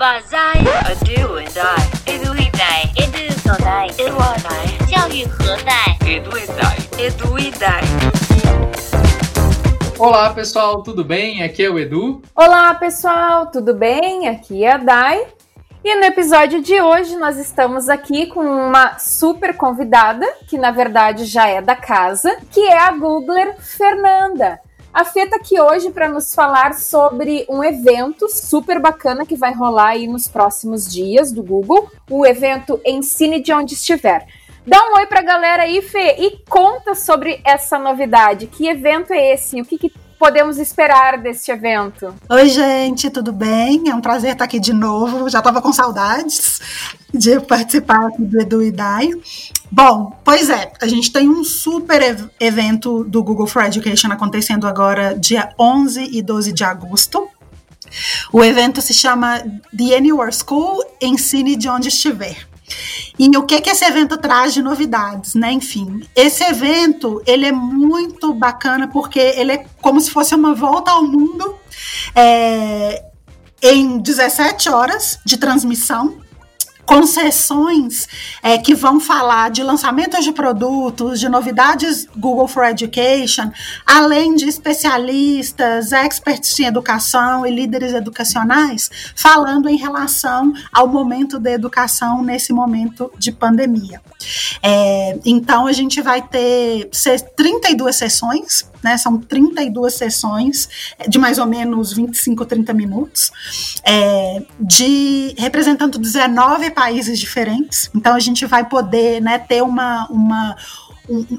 Banzai, a do and die, edu e die, edu so die, edu a die, 教育何在？edu e die, edu e die. Olá pessoal, tudo bem? Aqui é o Edu. Olá pessoal, tudo bem? Aqui é a Dai. E no episódio de hoje nós estamos aqui com uma super convidada, que na verdade já é da casa, que é a Googler Fernanda. A Fê tá aqui hoje para nos falar sobre um evento super bacana que vai rolar aí nos próximos dias do Google, o evento Ensine de Onde Estiver. Dá um oi pra galera aí, Fê, e conta sobre essa novidade. Que evento é esse? O que, que podemos esperar deste evento? Oi, gente, tudo bem? É um prazer estar aqui de novo. Já estava com saudades de participar aqui do Edu e Dai. Bom, pois é, a gente tem um super ev evento do Google for Education acontecendo agora, dia 11 e 12 de agosto. O evento se chama The Anywhere School Ensine de Onde Estiver. E o que que esse evento traz de novidades, né? Enfim, esse evento ele é muito bacana porque ele é como se fosse uma volta ao mundo é, em 17 horas de transmissão com sessões é, que vão falar de lançamentos de produtos, de novidades Google for Education, além de especialistas, experts em educação e líderes educacionais, falando em relação ao momento da educação nesse momento de pandemia. É, então, a gente vai ter 32 sessões né? São 32 sessões de mais ou menos 25, 30 minutos, é, de representando 19 países diferentes. Então a gente vai poder né, ter uma, uma,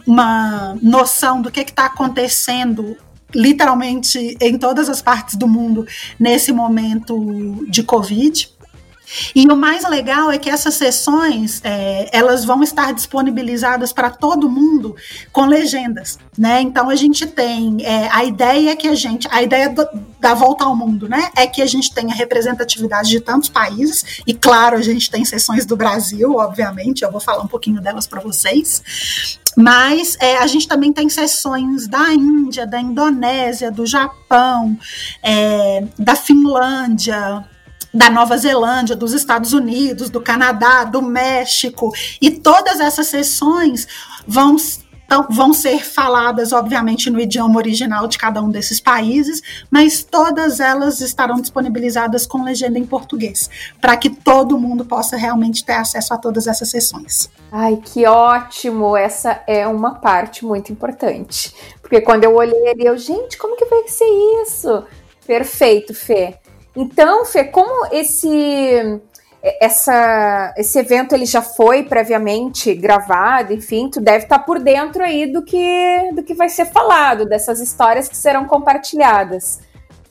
uma noção do que está acontecendo literalmente em todas as partes do mundo nesse momento de Covid. E o mais legal é que essas sessões é, elas vão estar disponibilizadas para todo mundo com legendas, né? Então a gente tem é, a ideia que a gente, a ideia do, da volta ao mundo, né? É que a gente tenha representatividade de tantos países e claro a gente tem sessões do Brasil, obviamente. Eu vou falar um pouquinho delas para vocês. Mas é, a gente também tem sessões da Índia, da Indonésia, do Japão, é, da Finlândia, da Nova Zelândia, dos Estados Unidos, do Canadá, do México, e todas essas sessões vão vão ser faladas, obviamente, no idioma original de cada um desses países, mas todas elas estarão disponibilizadas com legenda em português, para que todo mundo possa realmente ter acesso a todas essas sessões. Ai, que ótimo! Essa é uma parte muito importante. Porque quando eu olhei ali, eu, gente, como que vai ser isso? Perfeito, Fê. Então, Fê, como esse essa, esse evento ele já foi previamente gravado, enfim, tu deve estar tá por dentro aí do que, do que vai ser falado, dessas histórias que serão compartilhadas.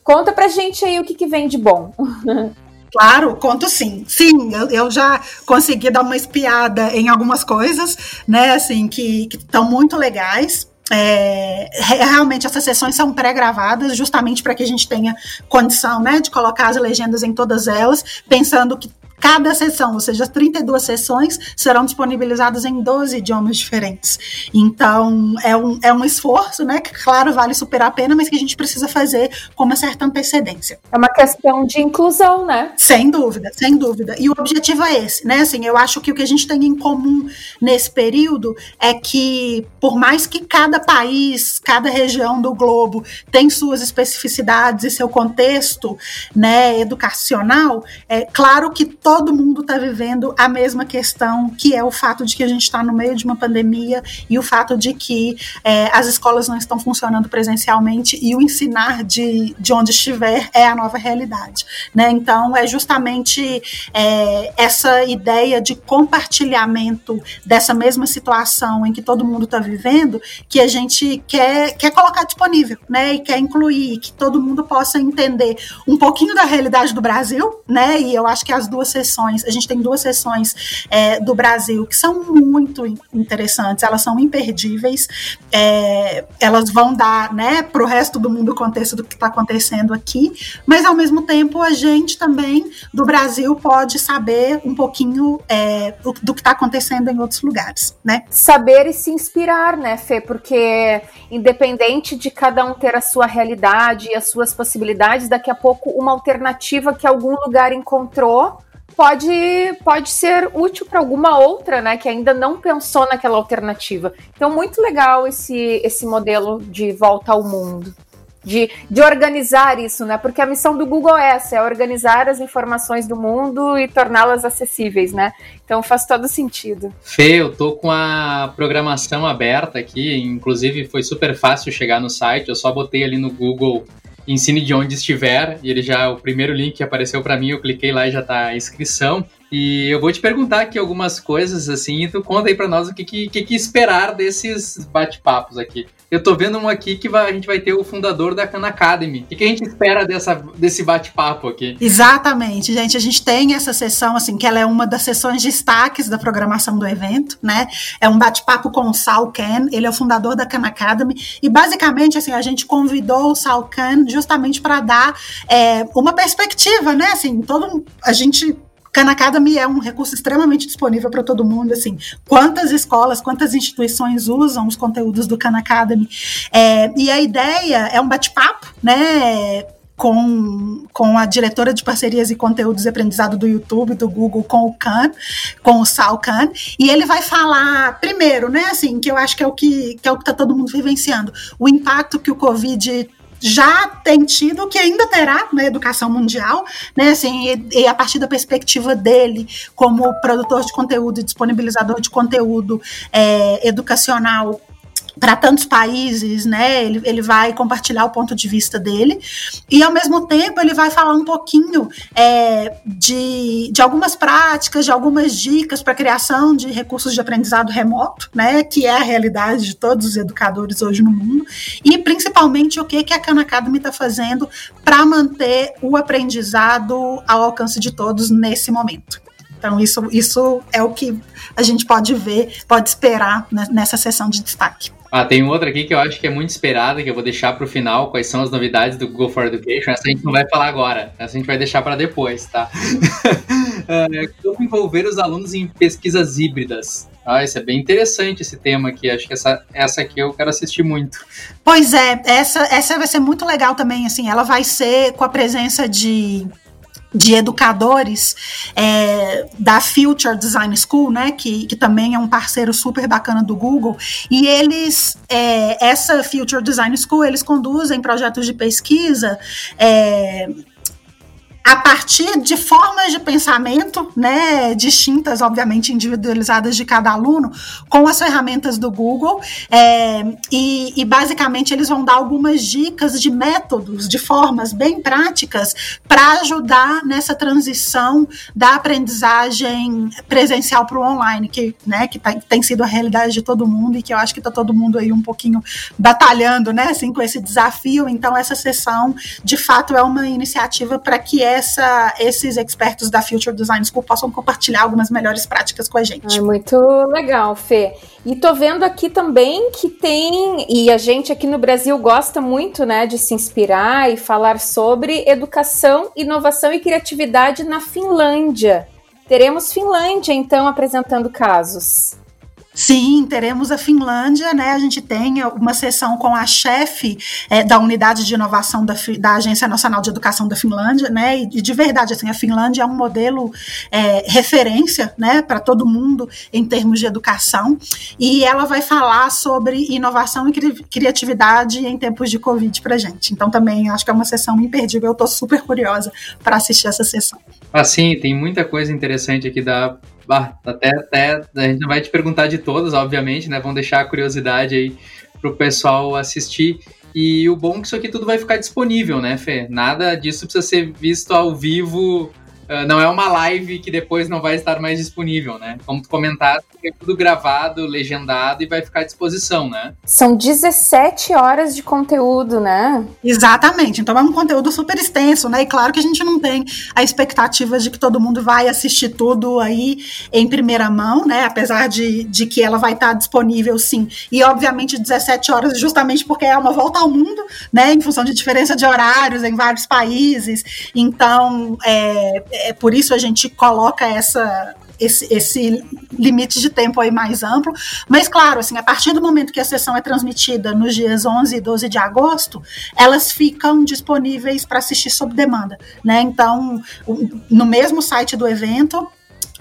Conta pra gente aí o que, que vem de bom. Claro, conto sim. Sim, eu, eu, já consegui dar uma espiada em algumas coisas, né, assim, que estão muito legais. É, realmente essas sessões são pré-gravadas justamente para que a gente tenha condição né, de colocar as legendas em todas elas, pensando que Cada sessão, ou seja, as 32 sessões, serão disponibilizadas em 12 idiomas diferentes. Então, é um, é um esforço, né? Que, claro, vale super a pena, mas que a gente precisa fazer com uma certa antecedência. É uma questão de inclusão, né? Sem dúvida, sem dúvida. E o objetivo é esse, né? Assim, eu acho que o que a gente tem em comum nesse período é que, por mais que cada país, cada região do globo tem suas especificidades e seu contexto né, educacional, é claro que todo mundo está vivendo a mesma questão, que é o fato de que a gente está no meio de uma pandemia e o fato de que é, as escolas não estão funcionando presencialmente e o ensinar de, de onde estiver é a nova realidade. Né? Então, é justamente é, essa ideia de compartilhamento dessa mesma situação em que todo mundo está vivendo que a gente quer, quer colocar disponível né? e quer incluir, que todo mundo possa entender um pouquinho da realidade do Brasil, né? e eu acho que as duas sessões, a gente tem duas sessões é, do Brasil que são muito interessantes, elas são imperdíveis, é, elas vão dar né, para o resto do mundo o contexto do que está acontecendo aqui, mas ao mesmo tempo a gente também do Brasil pode saber um pouquinho é, do, do, que está acontecendo em outros lugares, né? Saber e se inspirar, né, Fê? Porque independente de cada um ter a sua realidade e as suas possibilidades, daqui a pouco uma alternativa que algum lugar encontrou pode, pode ser útil para alguma outra, né, que ainda não pensou naquela alternativa. Então, muito legal esse, esse modelo de volta ao mundo de, de organizar isso, né? Porque a missão do Google é essa, é organizar as informações do mundo e torná-las acessíveis, né? Então faz todo sentido. Fê, eu tô com a programação aberta aqui, inclusive foi super fácil chegar no site, eu só botei ali no Google ensine de onde estiver, e ele já, o primeiro link que apareceu para mim, eu cliquei lá e já tá a inscrição. E eu vou te perguntar aqui algumas coisas, assim, e tu conta aí pra nós o que, que, que esperar desses bate-papos aqui. Eu tô vendo um aqui que vai, a gente vai ter o fundador da Khan Academy. O que, a gente espera dessa, desse bate-papo aqui? Exatamente, gente. A gente tem essa sessão, assim, que ela é uma das sessões destaques da programação do evento, né? É um bate-papo com o Sal ele é o fundador da Khan Academy. E basicamente, assim, a gente convidou o Sal justamente para dar é, uma perspectiva, né? Assim, todo a gente Khan Academy é um recurso extremamente disponível para todo mundo, assim, quantas escolas, quantas instituições usam os conteúdos do Khan Academy, é, e a ideia é um bate-papo, né, com, com a diretora de parcerias e conteúdos e aprendizado do YouTube, do Google, com o Khan, com o Sal Khan, e ele vai falar primeiro, né, assim, que eu acho que é o que, que é o que está todo mundo vivenciando, o impacto que o Covid já tem tido, que ainda terá na educação mundial, né? Assim, e, e, a partir da perspectiva dele, como produtor de conteúdo e disponibilizador de conteúdo é, educacional para tantos países, né? Ele, ele vai compartilhar o ponto de vista dele e ao mesmo tempo ele vai falar um pouquinho é, de, de algumas práticas, de algumas dicas para criação de recursos de aprendizado remoto, né? Que é a realidade de todos os educadores hoje no mundo e principalmente o que que a Khan Academy está fazendo para manter o aprendizado ao alcance de todos nesse momento. Então, isso, isso é o que a gente pode ver, pode esperar nessa sessão de destaque. Ah, tem outra aqui que eu acho que é muito esperada, que eu vou deixar para o final, quais são as novidades do Google for Education. Essa a gente não vai falar agora, essa a gente vai deixar para depois, tá? é, como envolver os alunos em pesquisas híbridas. Ah, isso é bem interessante esse tema aqui. Acho que essa, essa aqui eu quero assistir muito. Pois é, essa, essa vai ser muito legal também. Assim, ela vai ser com a presença de de educadores é, da Future Design School, né, que, que também é um parceiro super bacana do Google, e eles, é, essa Future Design School, eles conduzem projetos de pesquisa é, a partir de formas de pensamento, né, distintas, obviamente individualizadas de cada aluno, com as ferramentas do Google, é, e, e, basicamente eles vão dar algumas dicas de métodos, de formas bem práticas para ajudar nessa transição da aprendizagem presencial para o online, que, né, que tá, tem sido a realidade de todo mundo e que eu acho que está todo mundo aí um pouquinho batalhando, né, assim, com esse desafio. Então essa sessão, de fato, é uma iniciativa para que essa, esses expertos da Future Design School possam compartilhar algumas melhores práticas com a gente. É muito legal, Fê. E tô vendo aqui também que tem, e a gente aqui no Brasil gosta muito, né, de se inspirar e falar sobre educação, inovação e criatividade na Finlândia. Teremos Finlândia, então, apresentando casos. Sim, teremos a Finlândia, né? A gente tem uma sessão com a chefe é, da unidade de inovação da, da, Agência Nacional de Educação da Finlândia, né? E de verdade, assim, a Finlândia é um modelo é, referência, né, para todo mundo em termos de educação. E ela vai falar sobre inovação e cri criatividade em tempos de Covid para gente. Então, também acho que é uma sessão imperdível. Eu estou super curiosa para assistir essa sessão. Ah, sim, tem muita coisa interessante aqui da bah, até, até a gente não vai te perguntar de todas, obviamente, né? Vamos deixar a curiosidade aí pro pessoal assistir. E o bom é que isso aqui tudo vai ficar disponível, né, Fê? Nada disso precisa ser visto ao vivo. Uh, não é uma live que depois não vai estar mais disponível, né? Como tu comentaste, ter tudo gravado, legendado e vai ficar à disposição, né? São 17 horas de conteúdo, né? Exatamente. Então é um conteúdo super extenso, né? E claro que a gente não tem a expectativa de que todo mundo vai assistir tudo aí em primeira mão, né? Apesar de, de que ela vai estar disponível sim. E obviamente 17 horas justamente porque é uma volta ao mundo, né? Em função de diferença de horários em vários países. Então, é, é por isso a gente coloca essa esse, esse, limite de tempo aí mais amplo. Mas, claro, assim, a partir do momento que a sessão é transmitida nos dias 11 e 12 de agosto, elas ficam disponíveis para assistir sob demanda. Né? Então, no mesmo site do evento,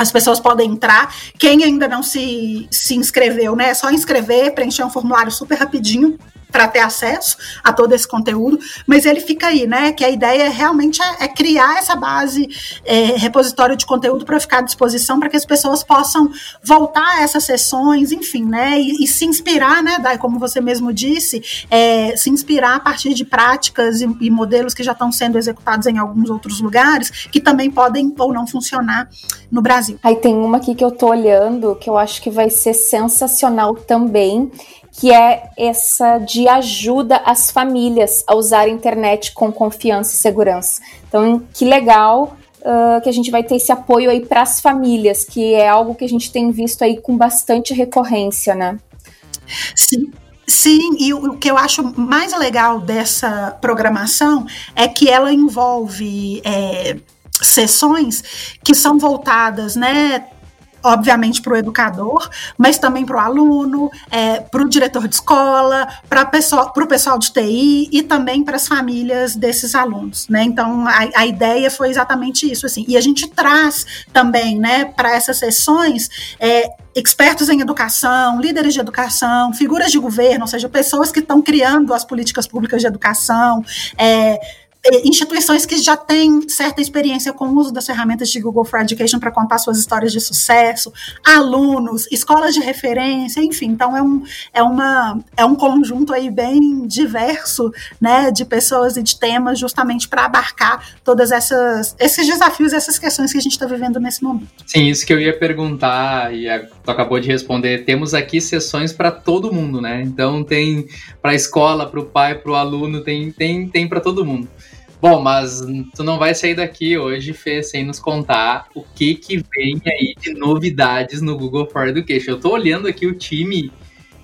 as pessoas podem entrar. Quem ainda não se, se inscreveu, né? É só inscrever, preencher um formulário super rapidinho para ter acesso a todo esse conteúdo, mas ele fica aí, né? Que a ideia realmente é, é criar essa base é, repositório de conteúdo para ficar à disposição para que as pessoas possam voltar a essas sessões, enfim, né? E, e se inspirar, né, Dai, como você mesmo disse, é, se inspirar a partir de práticas e, e modelos que já estão sendo executados em alguns outros lugares, que também podem ou não funcionar no Brasil. Aí tem uma aqui que eu tô olhando que eu acho que vai ser sensacional também que é essa de ajuda às famílias a usar a internet com confiança e segurança. Então, que legal uh, que a gente vai ter esse apoio aí para as famílias, que é algo que a gente tem visto aí com bastante recorrência, né? Sim. Sim, e o, o que eu acho mais legal dessa programação é que ela envolve é, sessões que são voltadas, né, obviamente para o educador, mas também para o aluno, é, para o diretor de escola, para o pessoal de TI e também para as famílias desses alunos, né? Então a, a, ideia foi exatamente isso, assim. E a gente traz também, né, para essas sessões é, expertos em educação, líderes de educação, figuras de governo, ou seja, pessoas que estão criando as políticas públicas de educação, é, instituições que já têm certa experiência com o uso das ferramentas de Google for Education para contar suas histórias de sucesso, alunos, escolas de referência, enfim, então é um, é uma, é um conjunto aí bem diverso, né, de pessoas e de temas justamente para abarcar todas essas esses desafios, essas questões que a gente está vivendo nesse momento. Sim, isso que eu ia perguntar e tu acabou de responder. Temos aqui sessões para todo mundo, né? Então tem para a escola, para o pai, para o aluno, tem tem tem para todo mundo. Bom, mas tu não vai sair daqui hoje, Fê, sem nos contar o que que vem aí de novidades no Google for Education. Eu tô olhando aqui o time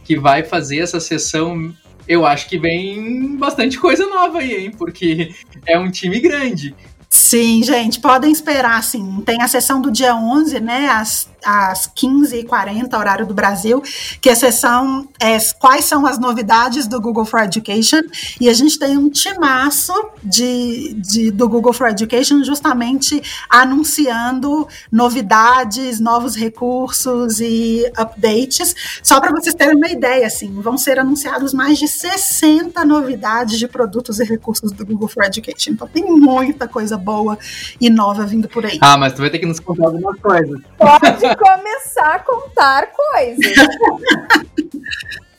que vai fazer essa sessão. Eu acho que vem bastante coisa nova aí, hein? Porque é um time grande. Sim, gente, podem esperar, sim. Tem a sessão do dia 11, né, às, às 15h40, horário do Brasil, que a sessão é quais são as novidades do Google for Education, e a gente tem um timaço de, de, do Google for Education justamente anunciando novidades, novos recursos e updates. Só para vocês terem uma ideia, assim, vão ser anunciados mais de 60 novidades de produtos e recursos do Google for Education. Então tem muita coisa boa e nova vindo por aí. Ah, mas tu vai ter que nos contar algumas coisas. Pode começar a contar coisas.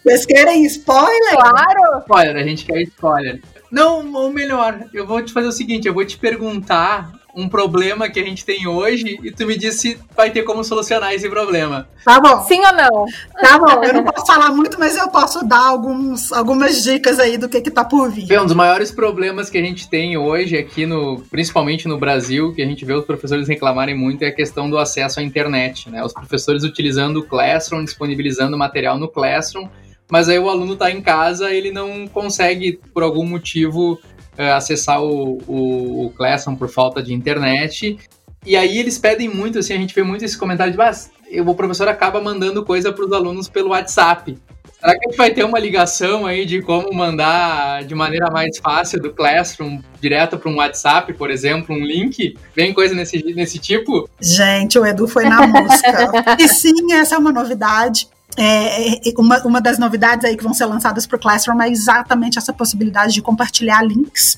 Vocês querem spoiler? Claro! Spoiler, a gente quer spoiler. Não, ou melhor, eu vou te fazer o seguinte, eu vou te perguntar um problema que a gente tem hoje e tu me diz se vai ter como solucionar esse problema. Tá bom. Sim ou não? Tá bom, eu não posso falar muito, mas eu posso dar alguns, algumas dicas aí do que que tá por vir. Bem, um dos maiores problemas que a gente tem hoje aqui, no, principalmente no Brasil, que a gente vê os professores reclamarem muito, é a questão do acesso à internet. Né? Os professores utilizando o Classroom, disponibilizando material no Classroom, mas aí o aluno está em casa, ele não consegue, por algum motivo, uh, acessar o, o, o, Classroom por falta de internet. E aí eles pedem muito, assim, a gente vê muito esse comentário de, mas o professor acaba mandando coisa para os alunos pelo WhatsApp. Será que a gente vai ter uma ligação aí de como mandar de maneira mais fácil do Classroom direto para um WhatsApp, por exemplo, um link? Vem coisa nesse, nesse tipo? Gente, o Edu foi na música. e sim, essa é uma novidade. É, uma, uma das novidades aí que vão ser lançadas para o Classroom é exatamente essa possibilidade de compartilhar links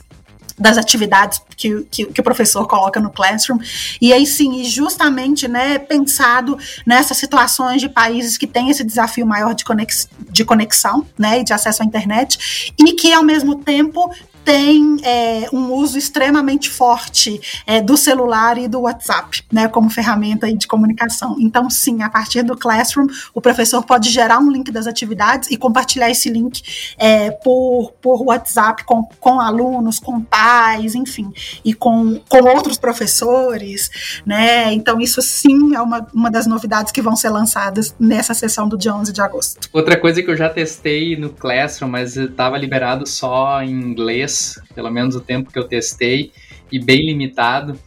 das atividades que, que, que, o professor coloca no Classroom. E aí sim, justamente né, pensado nessas situações de países que têm esse desafio maior de, conex, de conexão né, e de acesso à internet, e que ao mesmo tempo tem é, um uso extremamente forte é, do celular e do WhatsApp, né, como ferramenta de comunicação. Então, sim, a partir do Classroom, o professor pode gerar um link das atividades e compartilhar esse link é, por, por WhatsApp com, com alunos, com pais, enfim, e com, com outros professores, né? Então, isso sim é uma, uma das novidades que vão ser lançadas nessa sessão do dia 11 de agosto. Outra coisa que eu já testei no Classroom, mas estava liberado só em inglês, pelo menos o tempo que eu testei, e bem limitado.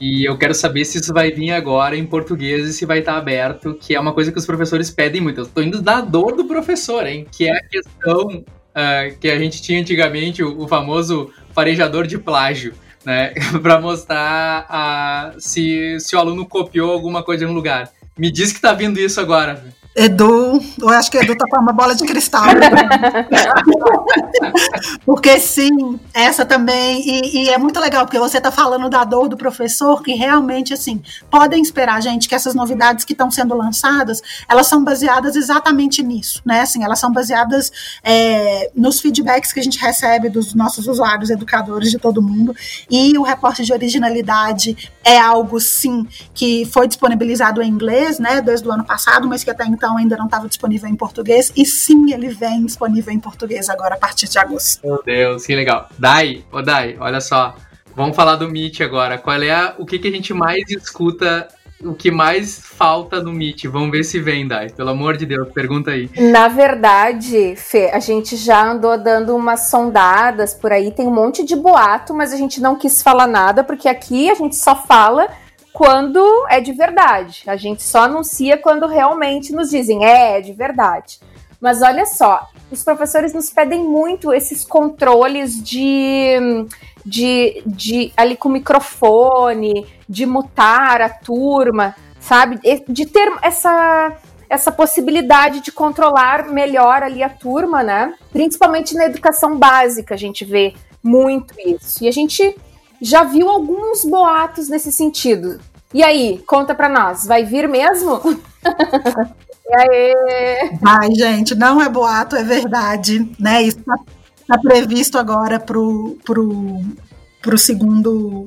E eu quero saber se isso vai vir agora em português e se vai estar aberto, que é uma coisa que os professores pedem muito. Eu estou indo da dor do professor, hein? Que é a questão uh, que a gente tinha antigamente, o, o famoso farejador de plágio, né? para mostrar uh, se, se o aluno copiou alguma coisa em um lugar. Me diz que está vindo isso agora. Edu, eu acho que Edu tá com uma bola de cristal. porque sim, essa também, e, e, é muito legal, porque você tá falando da dor do professor, que realmente, assim, podem esperar, gente, que essas novidades que estão sendo lançadas, elas são baseadas exatamente nisso, né? Assim, elas são baseadas é, nos feedbacks que a gente recebe dos nossos usuários, educadores de todo mundo, e o reporte de originalidade é algo, sim, que foi disponibilizado em inglês, né, desde o ano passado, mas que até então então ainda não estava disponível em português. E sim, ele vem disponível em português agora a partir de agosto. Meu Deus, que legal. Dai, ô Dai, olha só. Vamos falar do Meet agora. Qual é a, o que, que a gente mais escuta o que mais falta no Meet? Vamos ver se vem, Dai. Pelo amor de Deus, pergunta aí. Na verdade, Fê, a gente já andou dando umas sondadas por aí, tem um monte de boato, mas a gente não quis falar nada, porque aqui a gente só fala quando é de verdade. A gente só anuncia quando realmente nos dizem é, é de verdade. Mas olha só, os professores nos pedem muito esses controles de, de, de ali com microfone, de mutar a turma, sabe? De ter essa essa possibilidade de controlar melhor ali a turma, né? Principalmente na educação básica a gente vê muito isso. E a gente já viu alguns boatos nesse sentido. E aí, conta pra nós, vai vir mesmo? e aí? Ai, gente, não é boato, é verdade, né? Isso tá, tá previsto agora pro, pro, pro segundo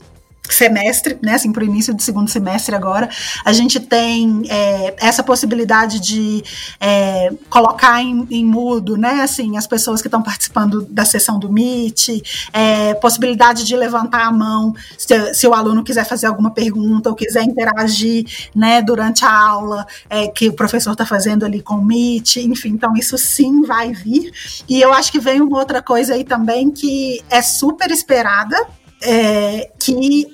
semestre, né, assim, para o início do segundo semestre agora, a gente tem é, essa possibilidade de é, colocar em, em, mudo, né, assim, as pessoas que estão participando da sessão do Meet, é, possibilidade de levantar a mão se, se, o aluno quiser fazer alguma pergunta ou quiser interagir, né, durante a aula é, que o professor está fazendo ali com o Meet, enfim, então isso sim vai vir, e eu acho que vem uma outra coisa aí também que é super esperada, é, que.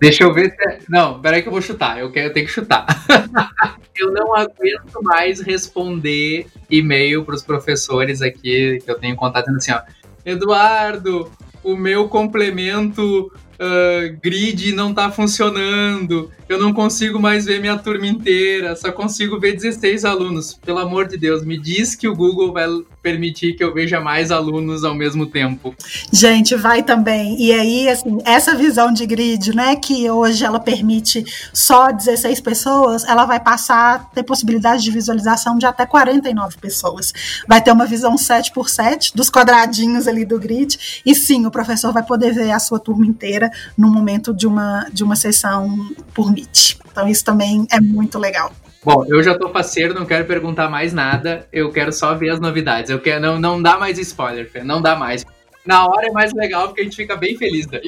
Deixa eu ver se. É... Não, peraí que eu vou chutar. Eu, quero, eu tenho que chutar. eu não aguento mais responder e-mail para os professores aqui que eu tenho contato assim, ó. Eduardo, o meu complemento uh, grid não tá funcionando, eu não consigo mais ver minha turma inteira, só consigo ver 16 alunos. Pelo amor de Deus, me diz que o Google vai permitir que eu veja mais alunos ao mesmo tempo. Gente, vai também. E aí, assim, essa visão de grid, né, que hoje ela permite só 16 pessoas, ela vai passar a ter possibilidade de visualização de até 49 pessoas. Vai ter uma visão 7 por 7 dos quadradinhos ali do grid, e sim, o professor vai poder ver a sua turma inteira no momento de uma, de uma sessão por Meet. Então, isso também é muito legal. Bom, eu já tô faceiro, não quero perguntar mais nada. Eu quero só ver as novidades. Eu quero não, não dá mais spoiler, Fê, não dá mais na hora é mais legal porque a gente fica bem feliz daí.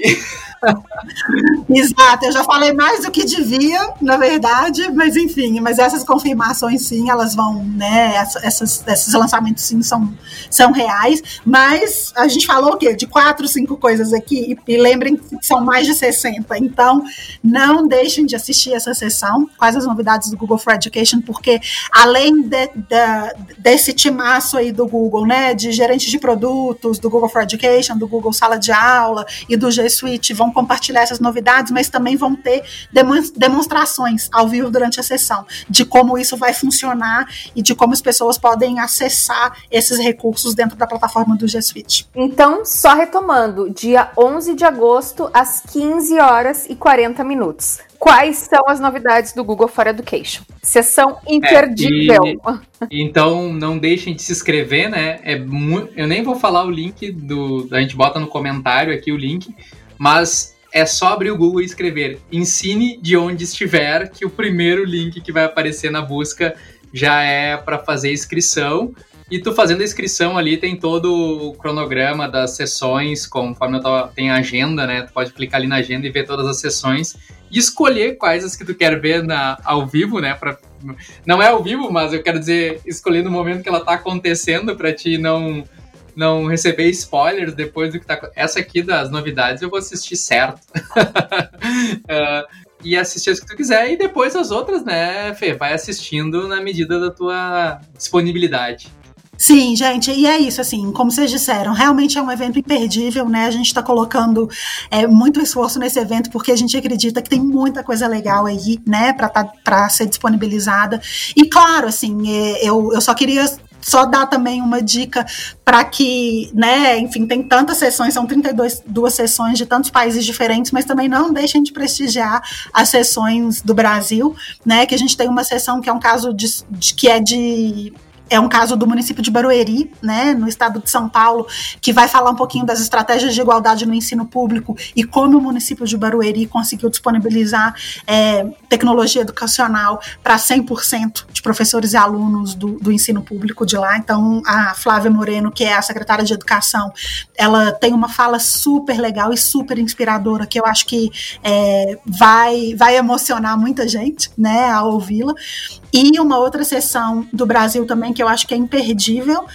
Exato, eu já falei mais do que devia, na verdade, mas enfim, mas essas confirmações sim, elas vão, né, essas, esses lançamentos sim são, são reais, mas a gente falou o quê? De quatro, cinco coisas aqui, e, lembrem que são mais de 60, então não deixem de assistir essa sessão, quais as novidades do Google for Education, porque além de, de, desse timaço aí do Google, né, de gerentes de produtos, do Google for Education, do Google Sala de Aula e do G Suite vão compartilhar essas novidades, mas também vão ter demonstrações ao vivo durante a sessão de como isso vai funcionar e de como as pessoas podem acessar esses recursos dentro da plataforma do G Suite. Então, só retomando, dia 11 de agosto às 15 horas e 40 minutos. Quais são as novidades do Google for Education. Sessão imperdível. É, e, então não deixem de se inscrever, né? É eu nem vou falar o link do. A gente bota no comentário aqui o link, mas é só abrir o Google e escrever ensine de onde estiver, que o primeiro link que vai aparecer na busca já é para fazer inscrição. E tu fazendo a inscrição ali tem todo o cronograma das sessões, conforme eu tava, tem agenda, né? Tu pode clicar ali na agenda e ver todas as sessões e escolher quais as que tu quer ver na, ao vivo, né? Pra, não é ao vivo, mas eu quero dizer, escolher no momento que ela tá acontecendo para ti não não receber spoilers depois do que tá. Essa aqui das novidades eu vou assistir certo. uh, e assistir as que tu quiser, e depois as outras, né, Fê? Vai assistindo na medida da tua disponibilidade. Sim, gente, e é isso, assim, como vocês disseram, realmente é um evento imperdível, né? A gente está colocando é, muito esforço nesse evento porque a gente acredita que tem muita coisa legal aí, né, para tá, ser disponibilizada. E claro, assim, é, eu, eu só queria só dar também uma dica para que, né, enfim, tem tantas sessões, são 32 duas sessões de tantos países diferentes, mas também não deixem de prestigiar as sessões do Brasil, né, que a gente tem uma sessão que é um caso de, de que é de é um caso do município de Barueri, né, no estado de São Paulo, que vai falar um pouquinho das estratégias de igualdade no ensino público e como o município de Barueri conseguiu disponibilizar é, tecnologia educacional para 100% de professores e alunos do, do, ensino público de lá. Então, a Flávia Moreno, que é a secretária de Educação, ela tem uma fala super legal e super inspiradora, que eu acho que é, vai, vai emocionar muita gente, né, ao ouvi-la. E uma outra sessão do Brasil também que eu acho que é imperdível,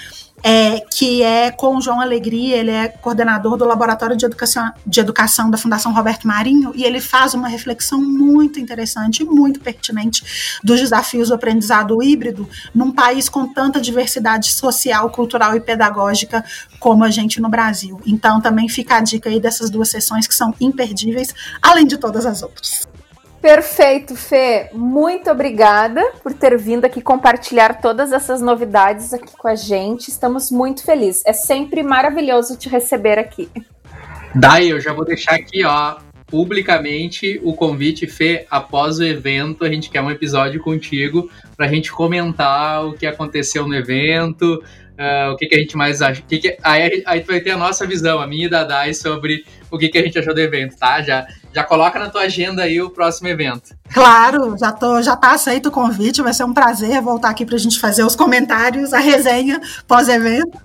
é, que é com o João Alegria, ele é coordenador do Laboratório de Educação, de Educação da Fundação Roberto Marinho, e ele faz uma reflexão muito interessante e muito pertinente dos desafios do aprendizado híbrido num país com tanta diversidade social, cultural e pedagógica como a gente no Brasil. Então também fica a dica aí dessas duas sessões que são imperdíveis, além de todas as outras. Perfeito, Fê. Muito obrigada por ter vindo aqui compartilhar todas essas novidades aqui com a gente. Estamos muito felizes. É sempre maravilhoso te receber aqui. Dai, eu já vou deixar aqui, ó, publicamente o convite, Fê, após o evento, a gente quer um episódio contigo para a gente comentar o que aconteceu no evento, uh, o que, que, a gente mais acha. Que que, aí, aí tu vai ter a nossa visão, a minha e da Dai, sobre o que, que a gente achou do evento, tá? Já, já coloca na tua agenda aí o próximo evento. Claro, já, tô, já tá aceito o convite, vai ser um prazer voltar aqui para a gente fazer os comentários, a resenha pós-evento.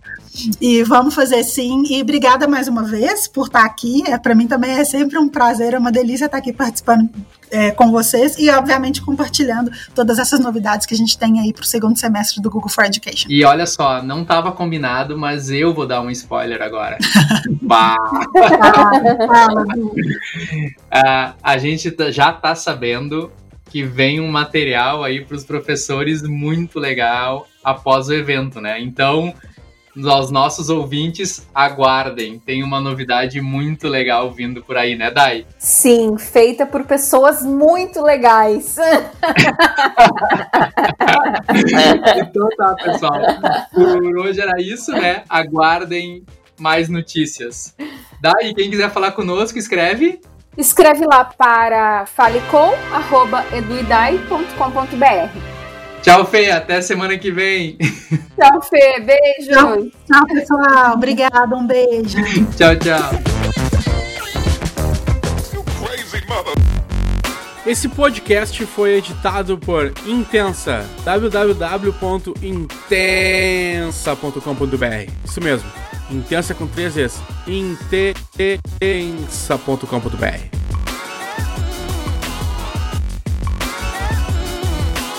E vamos fazer sim. E obrigada mais uma vez por estar aqui. É, para mim também é sempre um prazer, é uma delícia estar aqui participando é, com vocês e, obviamente, compartilhando todas essas novidades que a gente tem aí para o segundo semestre do Google for Education. E olha só, não estava combinado, mas eu vou dar um spoiler agora. bah! ah, a gente tá, já está sabendo que vem um material aí para os professores muito legal após o evento, né? Então, aos nossos ouvintes, aguardem. Tem uma novidade muito legal vindo por aí, né, Dai? Sim, feita por pessoas muito legais. então tá, pessoal. Por hoje era isso, né? Aguardem mais notícias. Dai, quem quiser falar conosco, escreve. Escreve lá para falecom.eduidai.com.br. Tchau, Fê. Até semana que vem. Tchau, Fê. Beijo. Tchau, tchau pessoal. Obrigada. Um beijo. tchau, tchau. Esse podcast foi editado por Intensa, www.intensa.com.br. Isso mesmo, Intensa com três vezes, intensa.com.br.